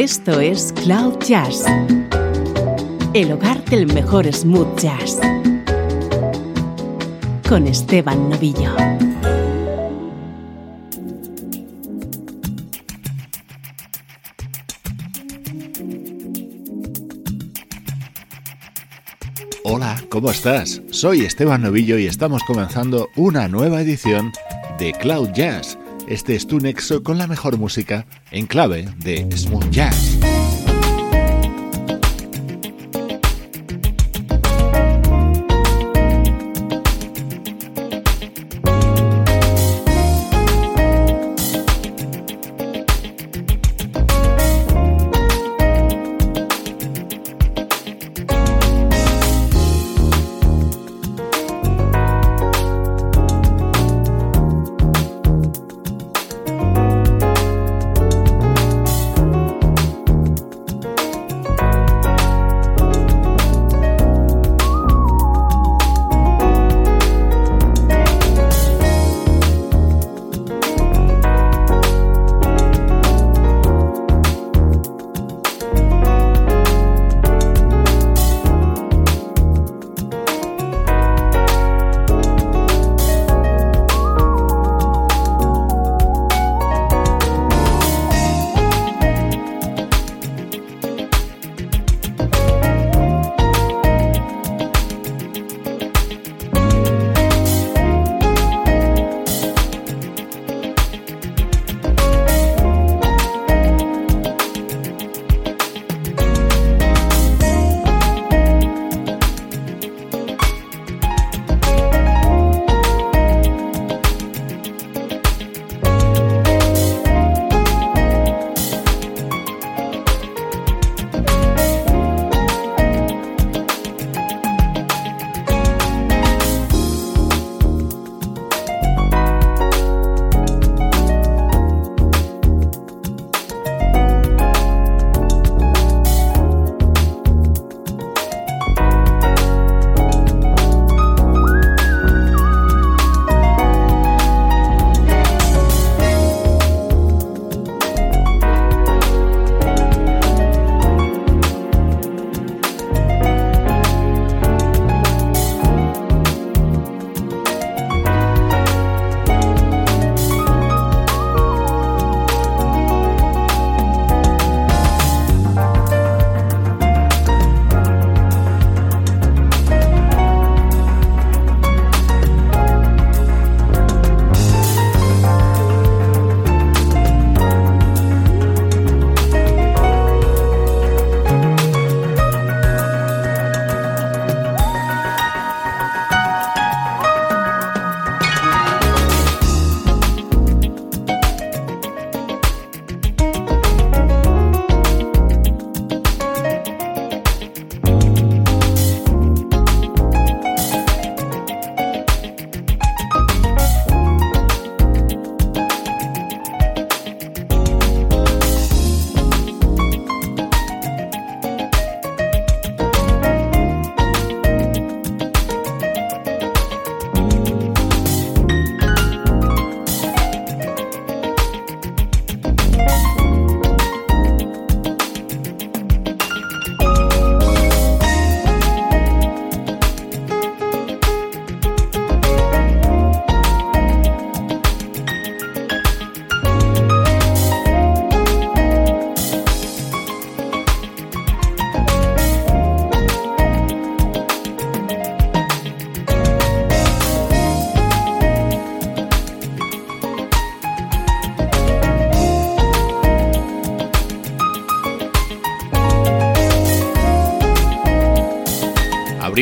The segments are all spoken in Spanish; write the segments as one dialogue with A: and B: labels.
A: Esto es Cloud Jazz, el hogar del mejor smooth jazz, con Esteban Novillo.
B: Hola, ¿cómo estás? Soy Esteban Novillo y estamos comenzando una nueva edición de Cloud Jazz. Este es tu nexo con la mejor música en clave de smooth jazz.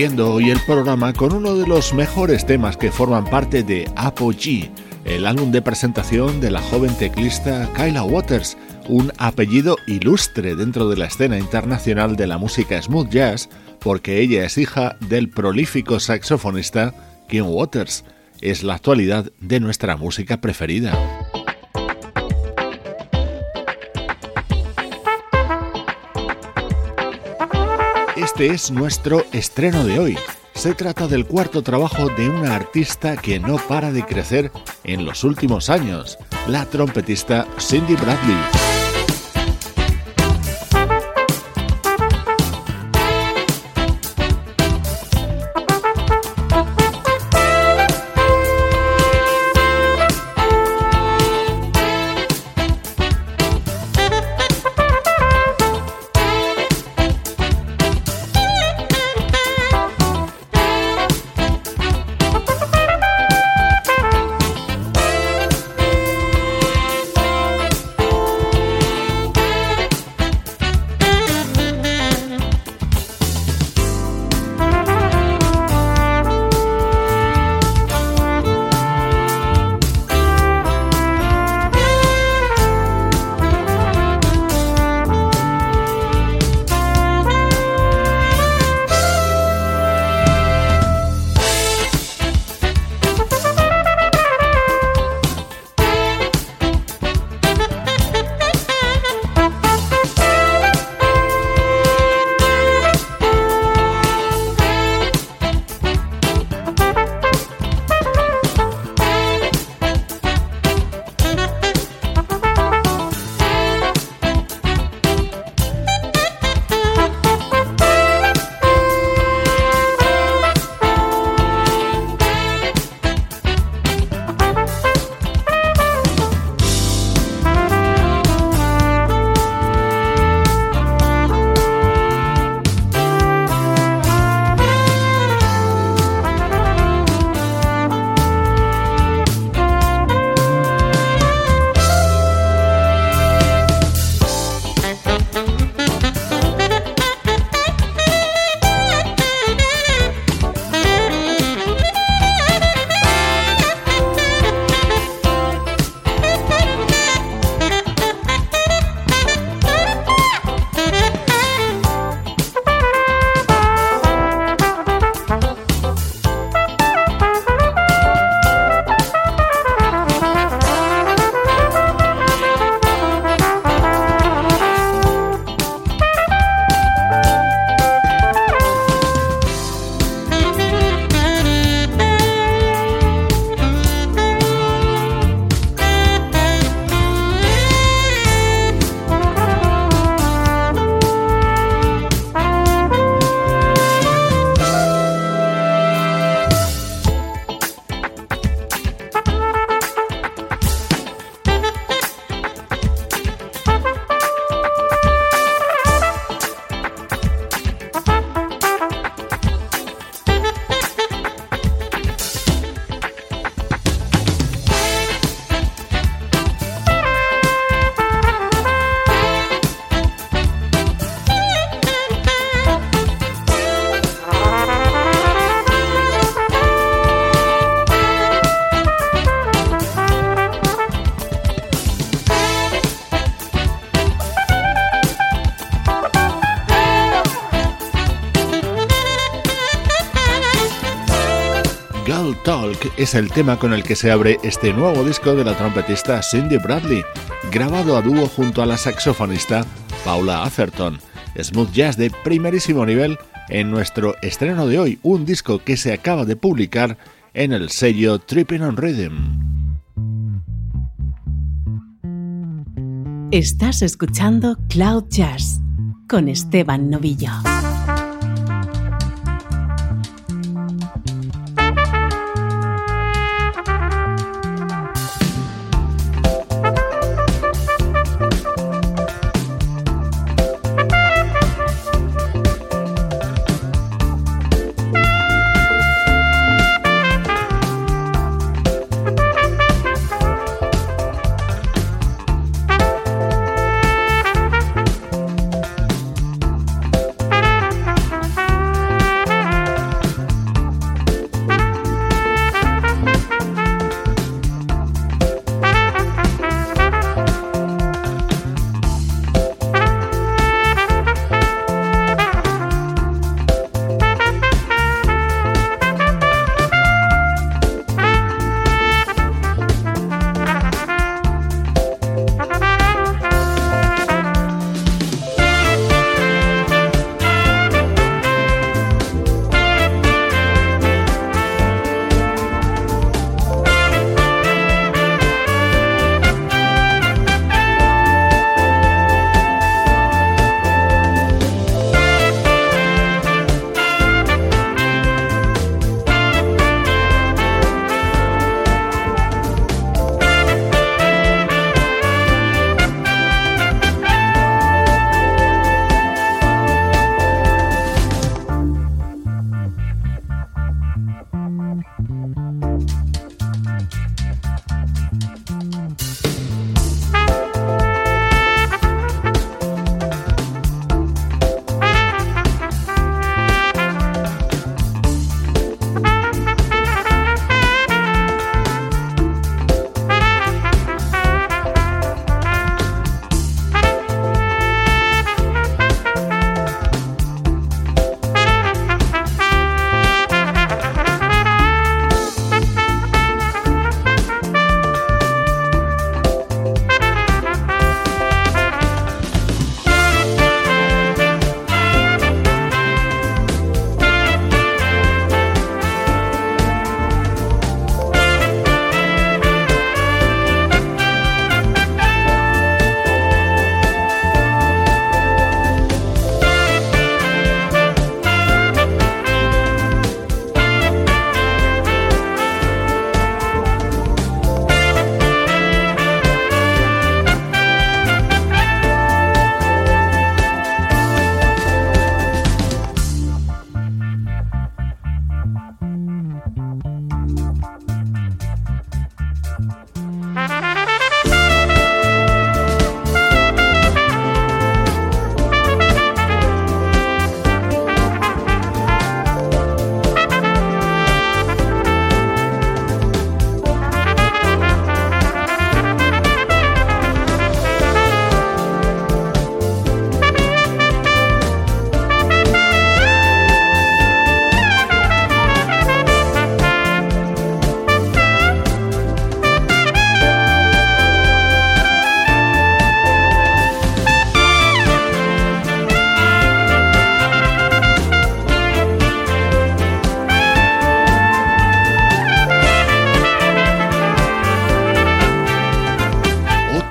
B: Abriendo hoy el programa con uno de los mejores temas que forman parte de Apogee, el álbum de presentación de la joven teclista Kyla Waters, un apellido ilustre dentro de la escena internacional de la música smooth jazz, porque ella es hija del prolífico saxofonista Kim Waters. Es la actualidad de nuestra música preferida. Este es nuestro estreno de hoy. Se trata del cuarto trabajo de una artista que no para de crecer en los últimos años, la trompetista Cindy Bradley. Es el tema con el que se abre este nuevo disco de la trompetista Cindy Bradley, grabado a dúo junto a la saxofonista Paula Atherton. Smooth jazz de primerísimo nivel en nuestro estreno de hoy, un disco que se acaba de publicar en el sello Tripping on Rhythm.
A: Estás escuchando Cloud Jazz con Esteban Novillo.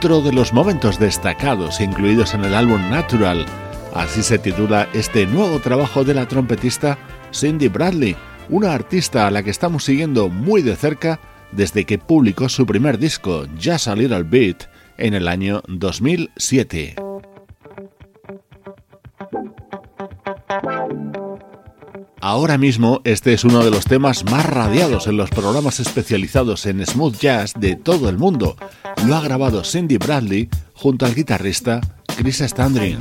B: Otro de los momentos destacados incluidos en el álbum Natural. Así se titula este nuevo trabajo de la trompetista Cindy Bradley, una artista a la que estamos siguiendo muy de cerca desde que publicó su primer disco, Just a Little Bit, en el año 2007. Ahora mismo este es uno de los temas más radiados en los programas especializados en smooth jazz de todo el mundo. Lo ha grabado Cindy Bradley junto al guitarrista Chris Standring.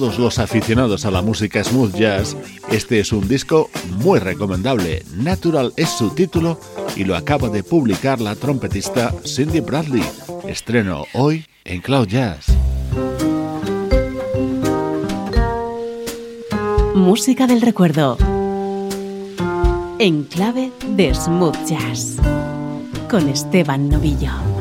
B: Todos los aficionados a la música smooth jazz, este es un disco muy recomendable. Natural es su título y lo acaba de publicar la trompetista Cindy Bradley. Estreno hoy en Cloud Jazz.
A: Música del recuerdo. En clave de smooth jazz. Con Esteban Novillo.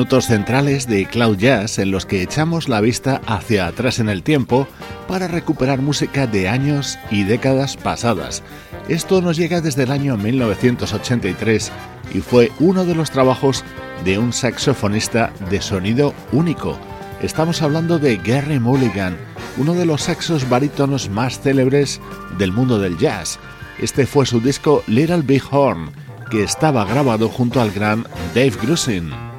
B: Minutos centrales de Cloud Jazz en los que echamos la vista hacia atrás en el tiempo para recuperar música de años y décadas pasadas. Esto nos llega desde el año 1983 y fue uno de los trabajos de un saxofonista de sonido único. Estamos hablando de Gary Mulligan, uno de los saxos barítonos más célebres del mundo del jazz. Este fue su disco Little Big Horn, que estaba grabado junto al gran Dave Grusin.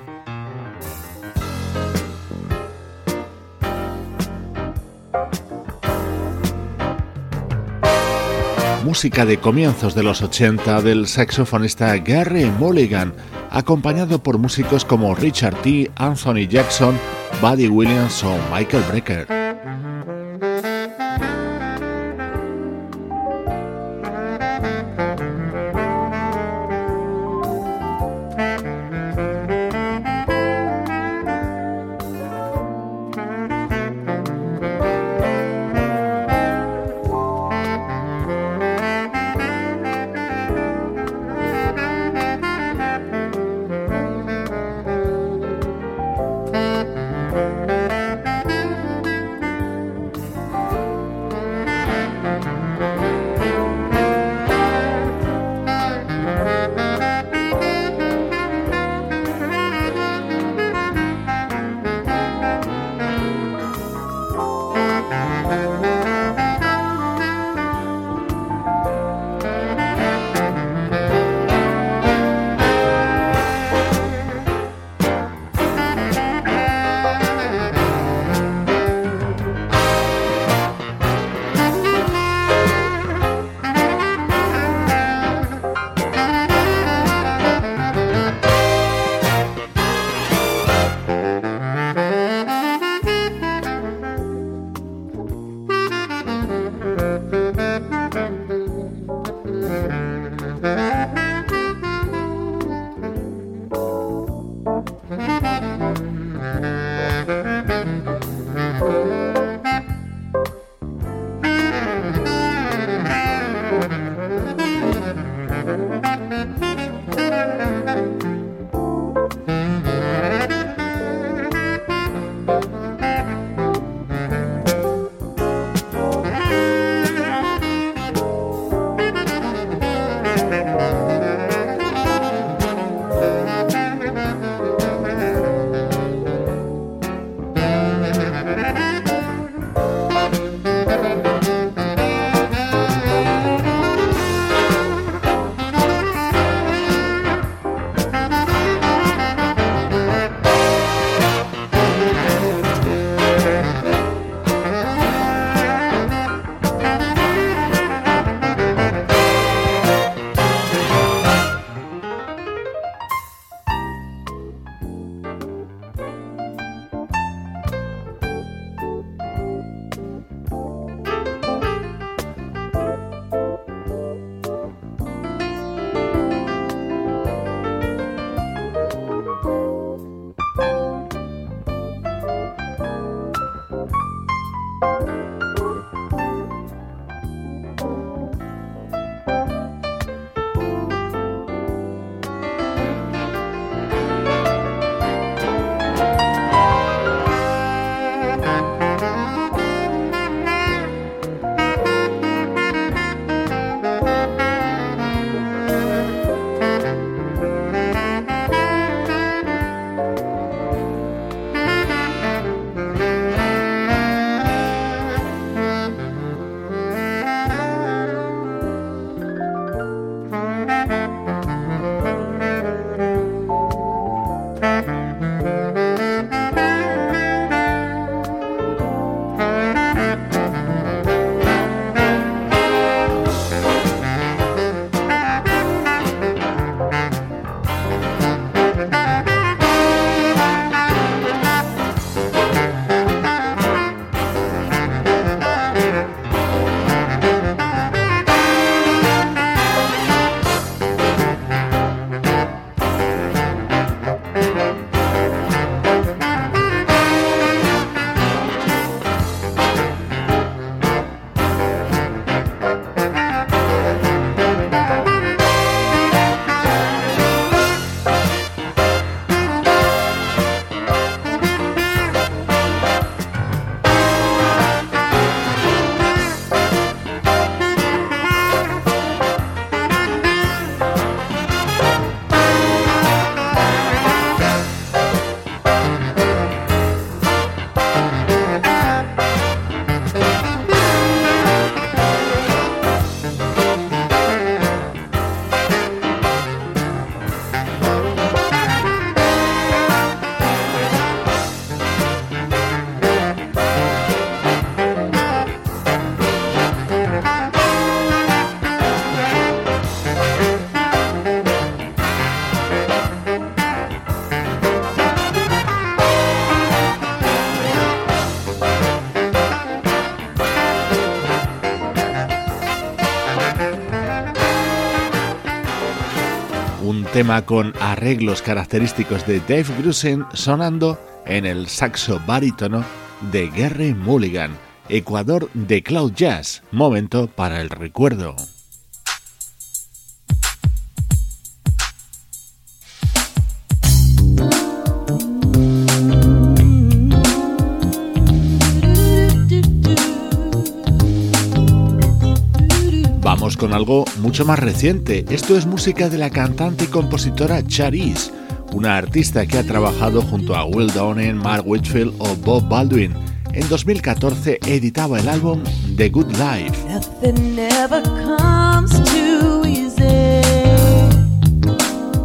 B: Música de comienzos de los 80 del saxofonista Gary Mulligan, acompañado por músicos como Richard T., Anthony Jackson, Buddy Williams o Michael Brecker. tema con arreglos característicos de Dave Grusin sonando en el saxo barítono de Gary Mulligan, Ecuador de Cloud Jazz, momento para el recuerdo. con algo mucho más reciente. Esto es música de la cantante y compositora Charisse, una artista que ha trabajado junto a Will Downing, Mark Whitfield o Bob Baldwin. En 2014 editaba el álbum The Good Life.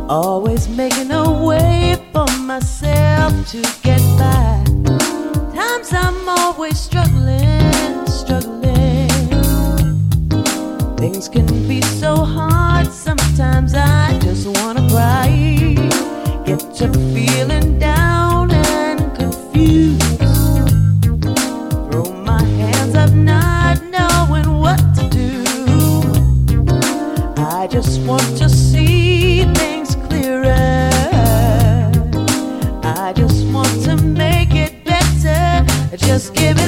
C: always making a way for myself to get back times i'm always struggling Things can be so hard, sometimes I just wanna cry. Get to feeling down and confused. Throw my hands up, not knowing what to do. I just want to see things clearer. I just want to make it better. Just give it.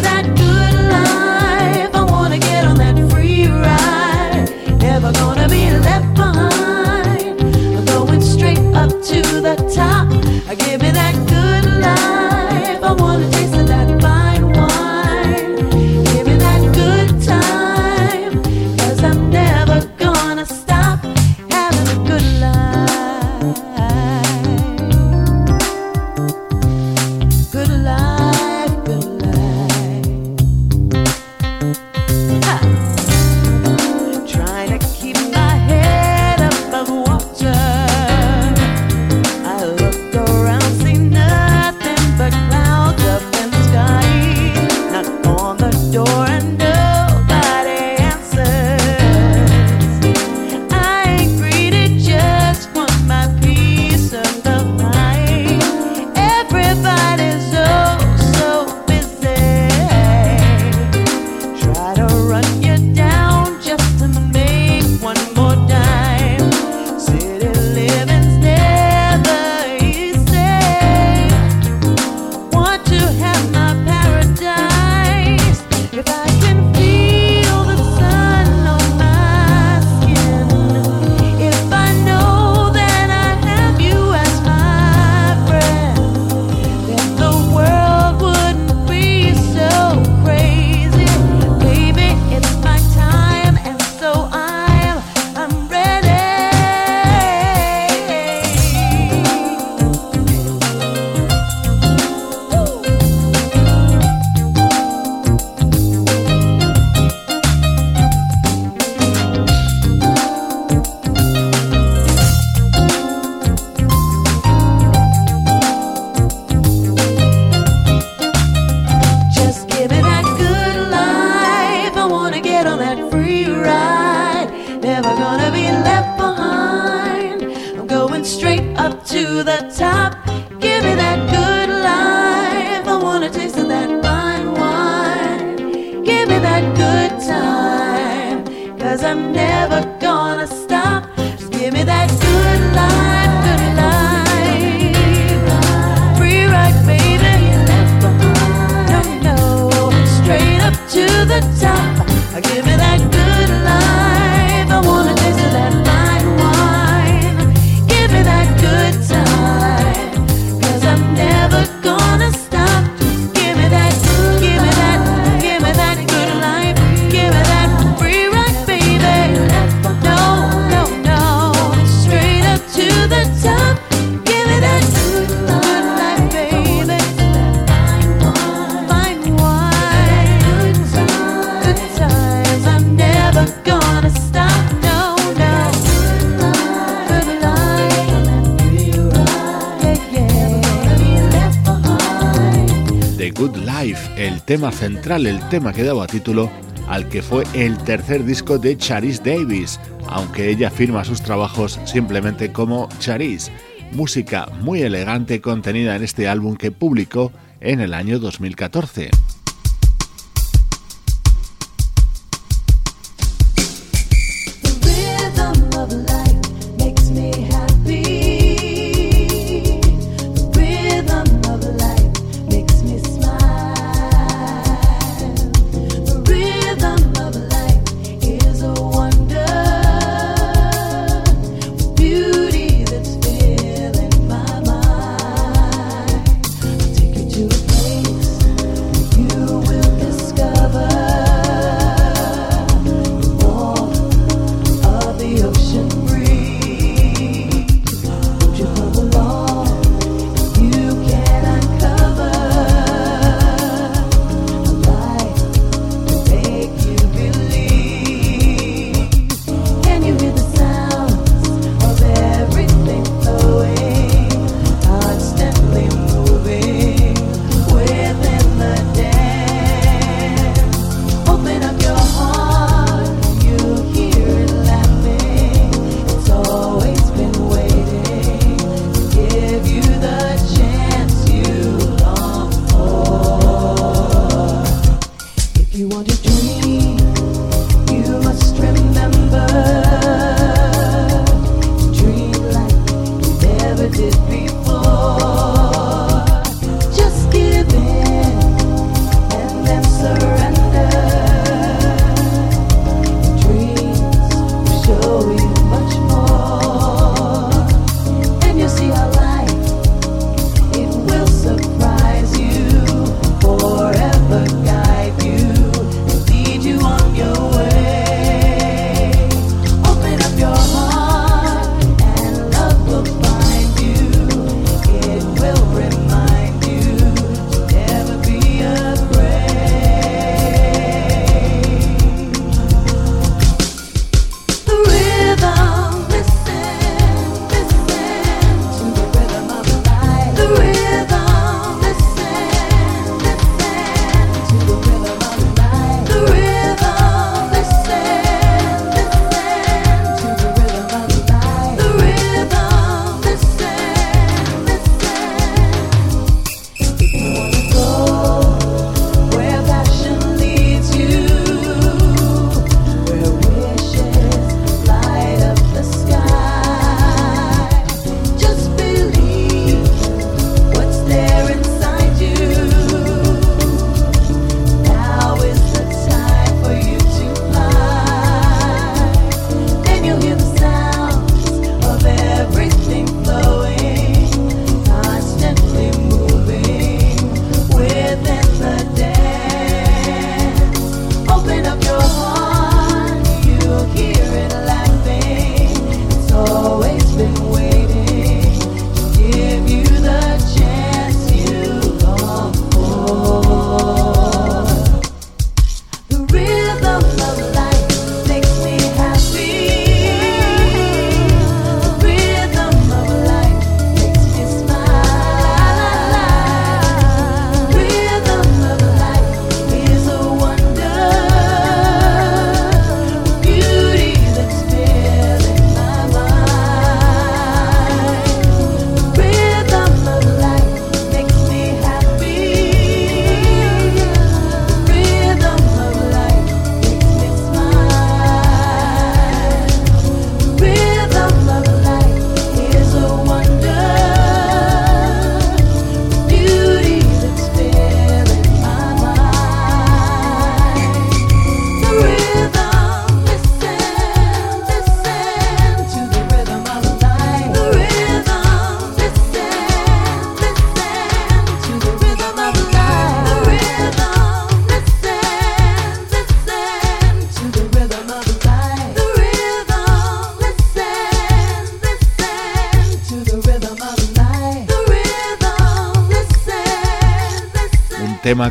C: Good Life,
B: el tema central, el tema que daba título al que fue el tercer disco de Charis Davis, aunque ella firma sus trabajos simplemente como Charis. Música muy elegante contenida en este álbum que publicó en el año 2014.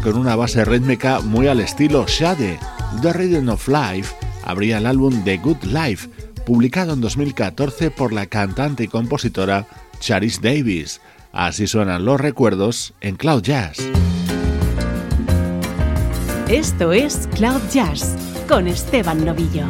B: Con una base rítmica muy al estilo Shade. The Rhythm of Life abría el álbum The Good Life, publicado en 2014 por la cantante y compositora Charis Davis. Así suenan los recuerdos en Cloud Jazz.
C: Esto es Cloud Jazz con Esteban Novillo.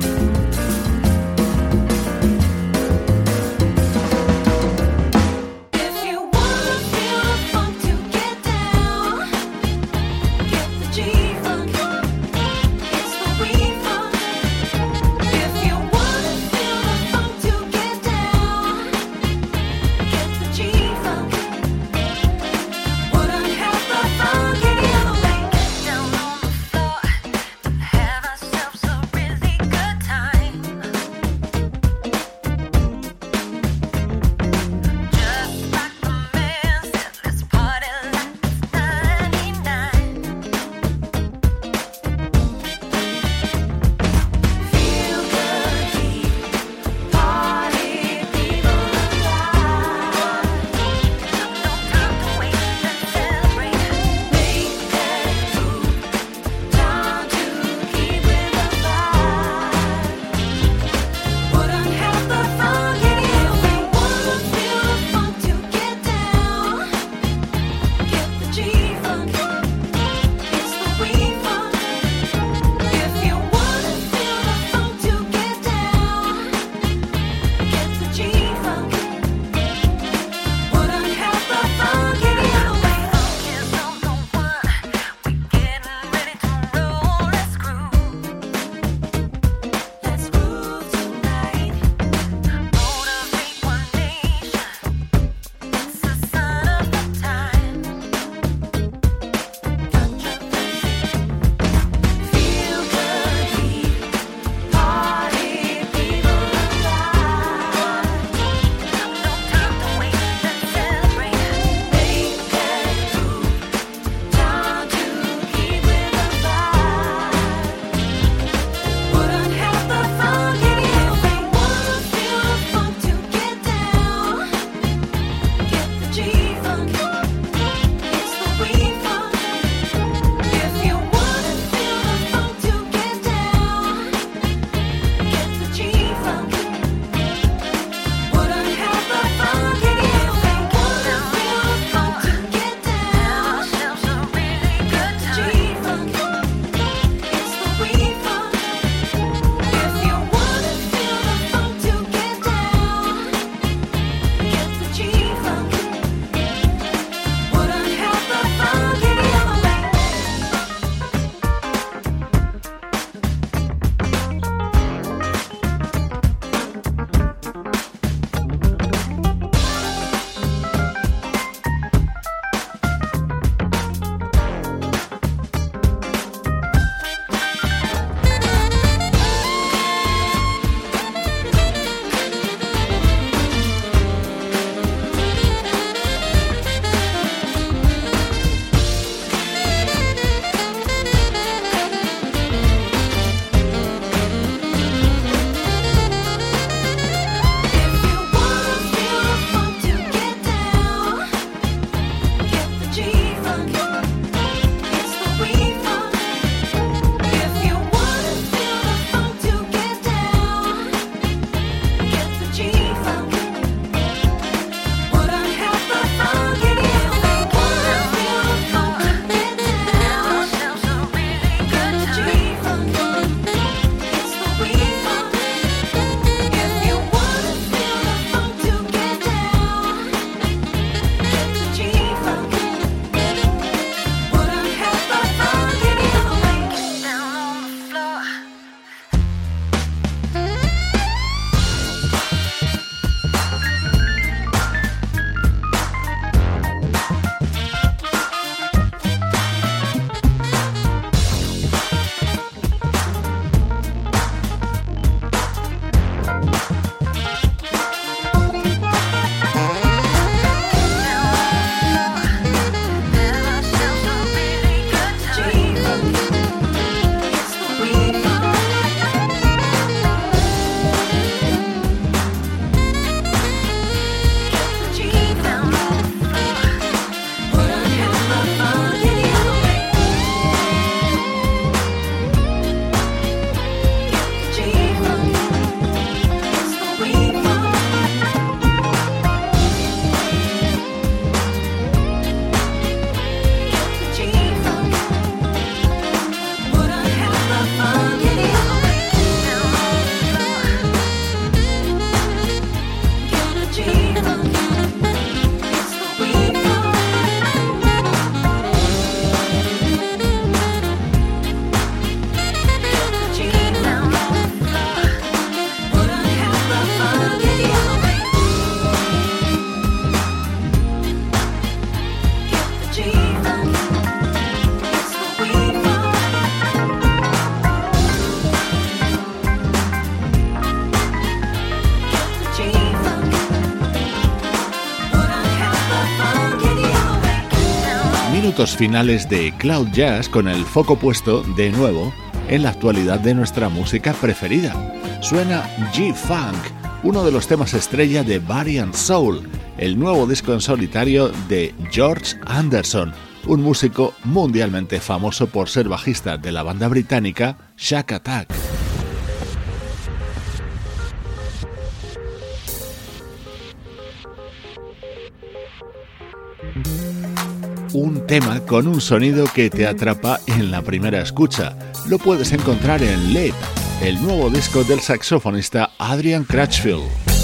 B: Minutos finales de Cloud Jazz con el foco puesto de nuevo en la actualidad de nuestra música preferida. Suena G-Funk, uno de los temas estrella de Variant Soul, el nuevo disco en solitario de George Anderson, un músico mundialmente famoso por ser bajista de la banda británica Shack Attack. Un tema con un sonido que te atrapa en la primera escucha. Lo puedes encontrar en Leap, el nuevo disco del saxofonista Adrian Crutchfield.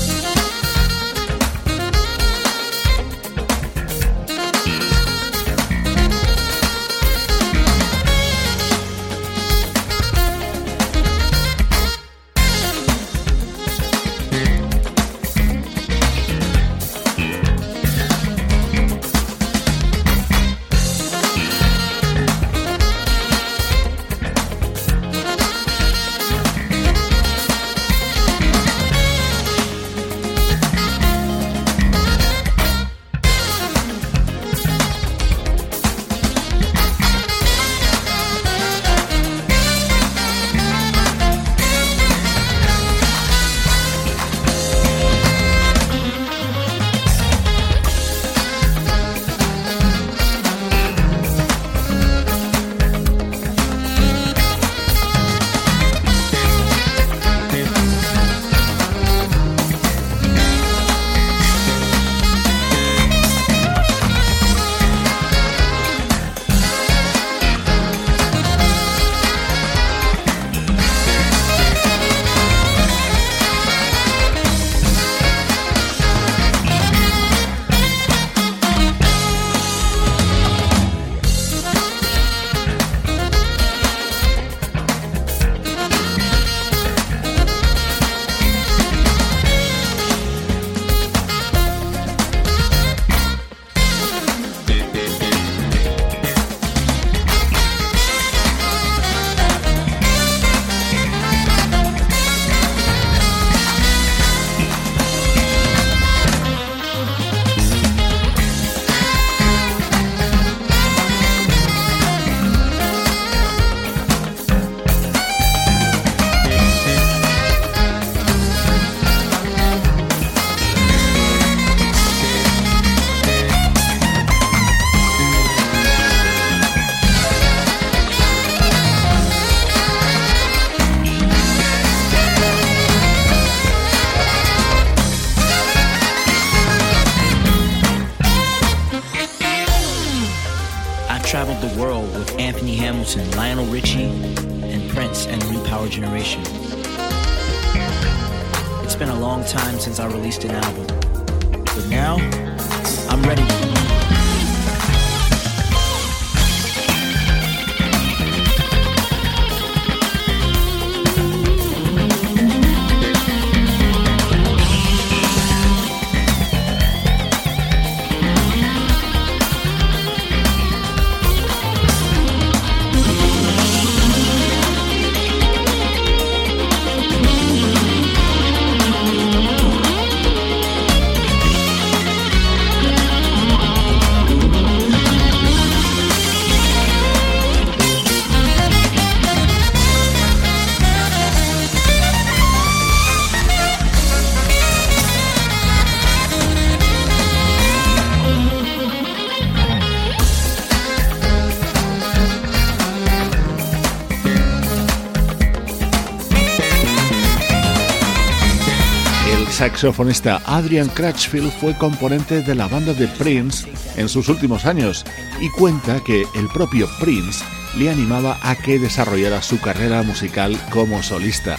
B: Saxofonista Adrian Crutchfield fue componente de la banda de Prince en sus últimos años y cuenta que el propio Prince le animaba a que desarrollara su carrera musical como solista.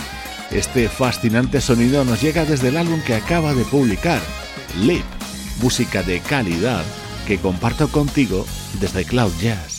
B: Este fascinante sonido nos llega desde el álbum que acaba de publicar, Lip, música de calidad que comparto contigo desde Cloud Jazz.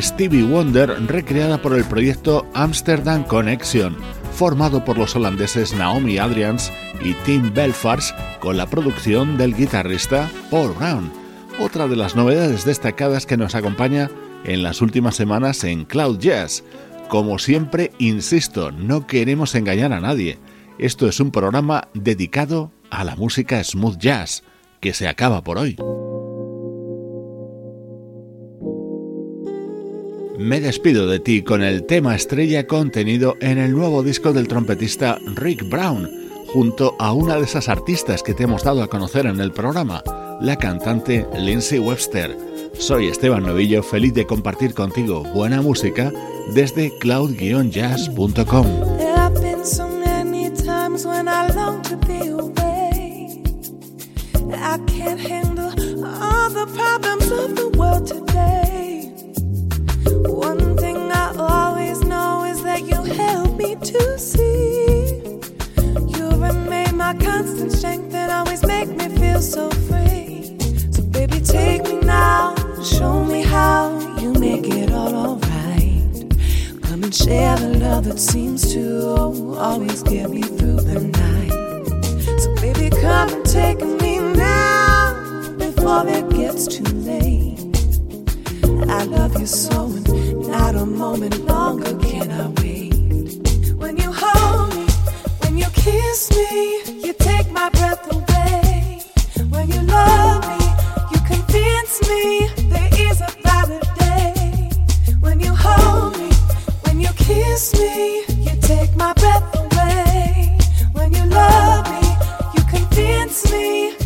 B: Stevie Wonder recreada por el proyecto Amsterdam Connection, formado por los holandeses Naomi Adrians y Tim Belfars con la producción del guitarrista Paul Brown, otra de las novedades destacadas que nos acompaña en las últimas semanas en Cloud Jazz. Como siempre, insisto, no queremos engañar a nadie. Esto es un programa dedicado a la música smooth jazz, que se acaba por hoy. Me despido de ti con el tema estrella contenido en el nuevo disco del trompetista Rick Brown, junto a una de esas artistas que te hemos dado a conocer en el programa, la cantante Lindsay Webster. Soy Esteban Novillo, feliz de compartir contigo buena música desde cloud-jazz.com.
C: One thing I always know is that you help me to see. You remain my constant strength and always make me feel so free. So, baby, take me now, show me how you make it all alright. Come and share the love that seems to always get me through the night. So, baby, come and take me now before it gets too late. I love you so, and not a moment longer can I wait. When you hold me, when you kiss me, you take my breath away. When you love me, you convince me there is a better day. When you hold me, when you kiss me, you take my breath away. When you love me, you convince me